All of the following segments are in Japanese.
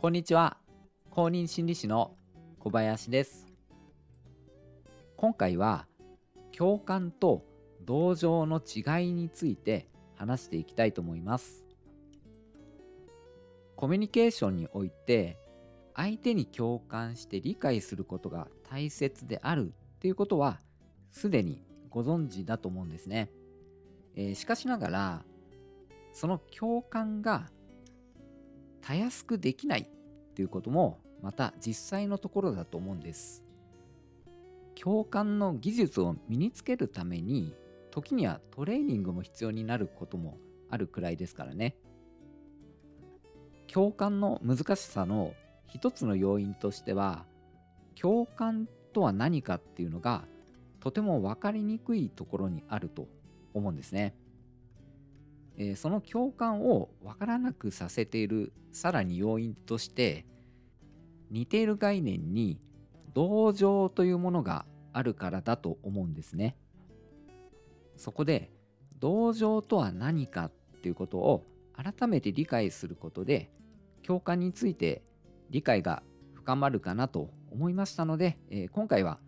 こんにちは。公認心理師の小林です。今回は共感と同情の違いについて話していきたいと思います。コミュニケーションにおいて相手に共感して理解することが大切であるっていうことはすでにご存知だと思うんですね、えー、しかしながらその共感がたやすくできないっていうこともまた実際のところだと思うんです共感の技術を身につけるために時にはトレーニングも必要になることもあるくらいですからね共感の難しさの一つの要因としては共感とは何かっていうのがとても分かりにくいところにあると思うんですね。えー、その共感を分からなくさせているさらに要因として似ている概念に同情というものがあるからだと思うんですね。そこで同情とは何かっていうことを改めて理解することで共感について理解が深まるかなと思いましたので、えー、今回は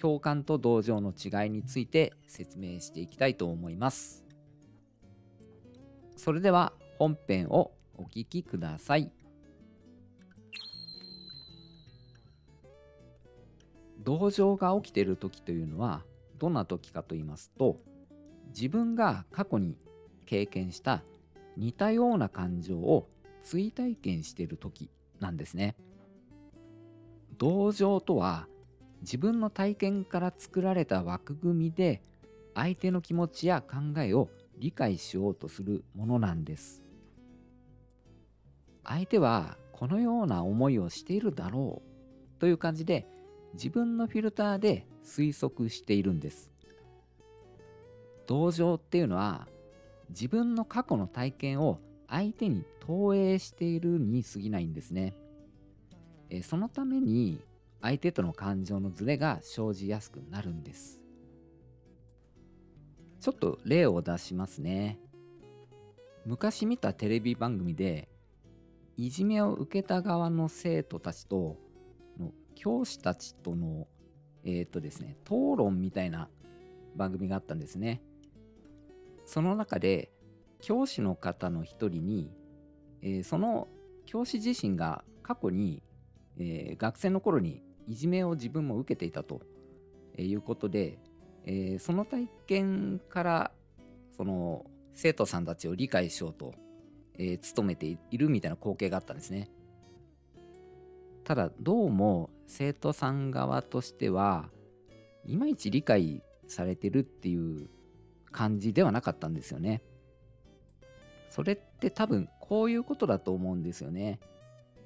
共感と同情の違いについて説明していきたいと思います。それでは本編をお聴きください。同情が起きている時というのはどんな時かと言いますと自分が過去に経験した似たような感情を追体験している時なんですね。同情とは自分の体験から作られた枠組みで相手の気持ちや考えを理解しようとするものなんです。相手はこのような思いをしているだろうという感じで自分のフィルターで推測しているんです。同情っていうのは自分の過去の体験を相手に投影しているに過ぎないんですね。そのために相手との感情のズレが生じやすくなるんです。ちょっと例を出しますね。昔見たテレビ番組でいじめを受けた側の生徒たちとの教師たちとのえっ、ー、とですね討論みたいな番組があったんですね。その中で教師の方の一人に、えー、その教師自身が過去に、えー、学生の頃にいじめを自分も受けていたということで、えー、その体験からその生徒さんたちを理解しようと、えー、努めているみたいな光景があったんですね。ただどうも生徒さん側としてはいまいち理解されてるっていう感じではなかったんですよね。それって多分こういうことだと思うんですよね。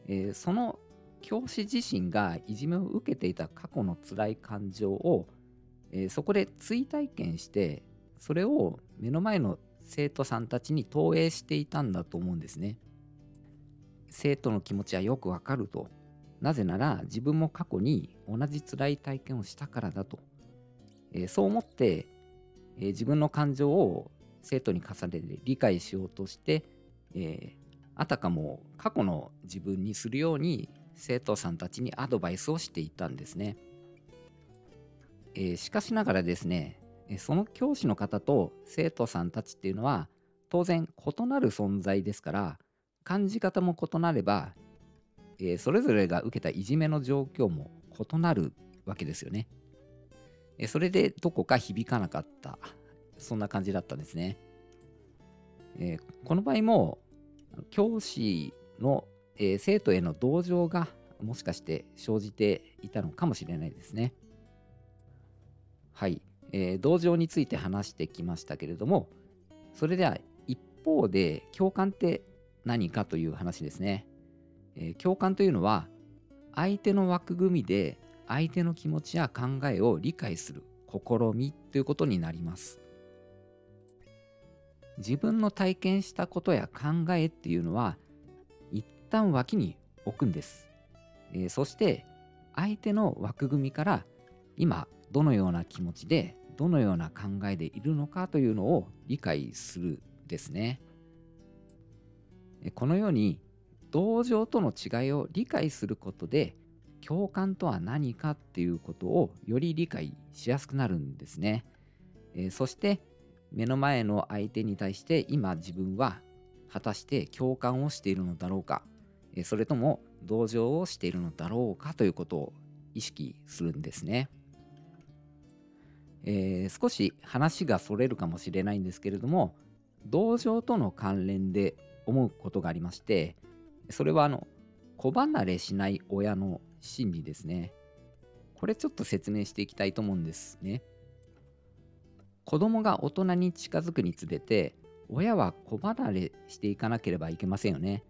えー、その教師自身がいじめを受けていた過去の辛い感情を、えー、そこで追体験してそれを目の前の生徒さんたちに投影していたんだと思うんですね。生徒の気持ちはよくわかると。なぜなら自分も過去に同じ辛い体験をしたからだと。えー、そう思って、えー、自分の感情を生徒に重ねて理解しようとして、えー、あたかも過去の自分にするように生徒さんたちにアドバイスをしていたんですね。えー、しかしながらですね、その教師の方と生徒さんたちっていうのは当然異なる存在ですから感じ方も異なれば、えー、それぞれが受けたいじめの状況も異なるわけですよね。えー、それでどこか響かなかったそんな感じだったんですね。えー、この場合も教師のえ、生徒への同情がもしかして生じていたのかもしれないですね。はい、えー、同情について話してきましたけれども、それでは一方で共感って何かという話ですね。えー、共感というのは相手の枠組みで相手の気持ちや考えを理解する試みということになります。自分の体験したことや考えっていうのは一旦脇に置くんです。えー、そして相手の枠組みから今どのような気持ちでどのような考えでいるのかというのを理解するですね。このように同情との違いを理解することで共感とは何かっていうことをより理解しやすくなるんですね。え、そして目の前の相手に対して今自分は果たして共感をしているのだろうか、え、それとも同情をしているのだろうかということを意識するんですね。えー、少し話がそれるかもしれないんですけれども同情との関連で思うことがありましてそれはあの子離れしない親の心理ですね。これちょっと説明していきたいと思うんですね。子供が大人に近づくにつれて親は子離れしていかなければいけませんよね。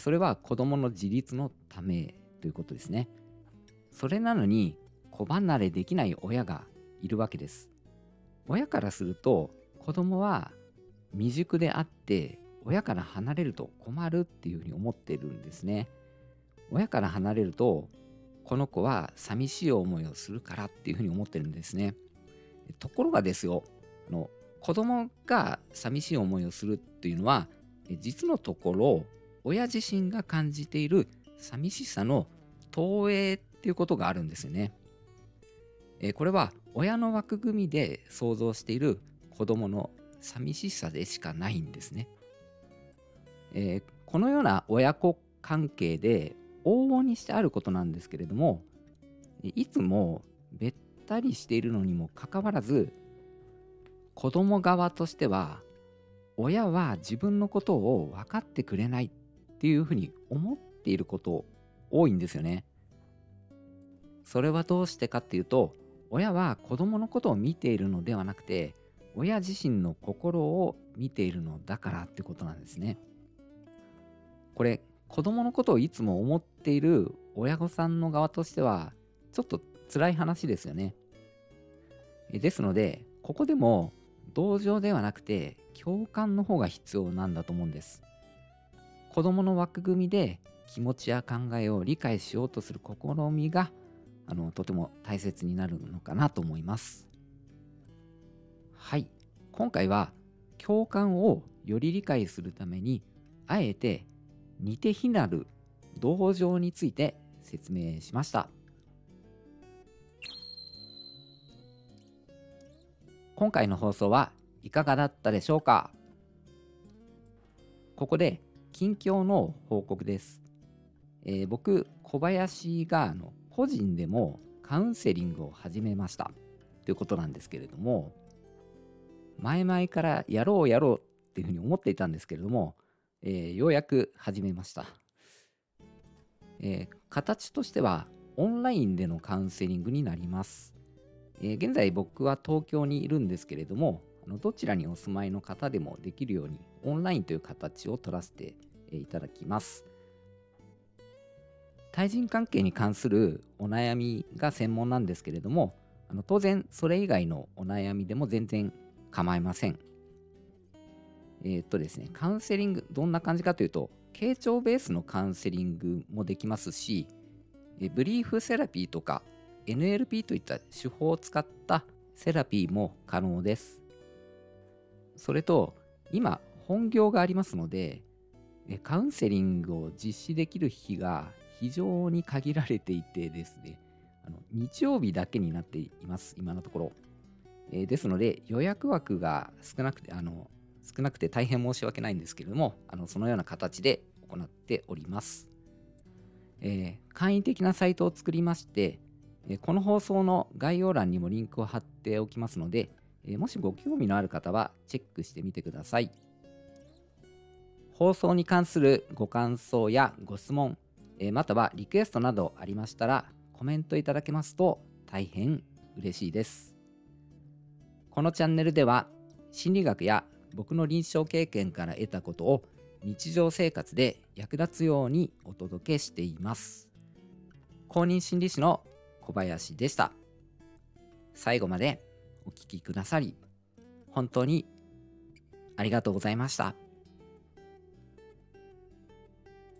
それは子供の自立のためということですね。それなのに子離れできない親がいるわけです。親からすると子供は未熟であって親から離れると困るっていうふうに思ってるんですね。親から離れるとこの子は寂しい思いをするからっていうふうに思ってるんですね。ところがですよあの子供が寂しい思いをするっていうのは実のところ親自身が感じている寂しさの投影っていうことがあるんですよね。えこれは親の枠組みで想像している子供の寂しさでしかないんですね。えー、このような親子関係で往々にしてあることなんですけれどもいつもべったりしているのにもかかわらず子供側としては親は自分のことを分かってくれないっていうふうに思っていること多いんですよね。それはどうしてかっていうと親は子供のことを見ているのではなくて親自身の心を見ているのだからってことなんですね。これ子供のことをいつも思っている親御さんの側としてはちょっと辛い話ですよね。ですのでここでも同情ではなくて共感の方が必要なんだと思うんです。子供の枠組みで気持ちや考えを理解しようとする試みがあのとても大切になるのかなと思います。はい。今回は共感をより理解するためにあえて似て非なる同情について説明しました。今回の放送はいかがだったでしょうか？ここで近況の報告です。えー、僕、小林があの個人でもカウンセリングを始めました。ということなんですけれども、前々からやろうやろうっていうふうに思っていたんですけれども、えー、ようやく始めました、えー、形としてはオンラインでのカウンセリングになります。えー、現在僕は東京にいるんですけれども、あのどちらにお住まいの方でもできるようにオンラインという形を取らせていただきます。対人関係に関するお悩みが専門なんですけれども、あの当然それ以外のお悩みでも全然構いません。えー、っとですね、カウンセリング、どんな感じかというと、傾聴ベースのカウンセリングもできますし、ブリーフセラピーとか NLP といった手法を使ったセラピーも可能です。それと、今、本業がありますので、カウンセリングを実施できる日が非常に限られていてですね、あの日曜日だけになっています、今のところ。えー、ですので、予約枠が少なくて、あの少なくて大変申し訳ないんですけれども、あのそのような形で行っております。えー、簡易的なサイトを作りまして、えこの放送の概要欄にもリンクを貼っておきますので、えもしご興味のある方はチェックしてみてください。放送に関するご感想やご質問、えまたはリクエストなどありましたらコメントいただけますと大変嬉しいです。このチャンネルでは心理学や僕の臨床経験から得たことを日常生活で役立つようにお届けしています。公認心理師の小林でした。最後までお聴きくださり、本当にありがとうございました。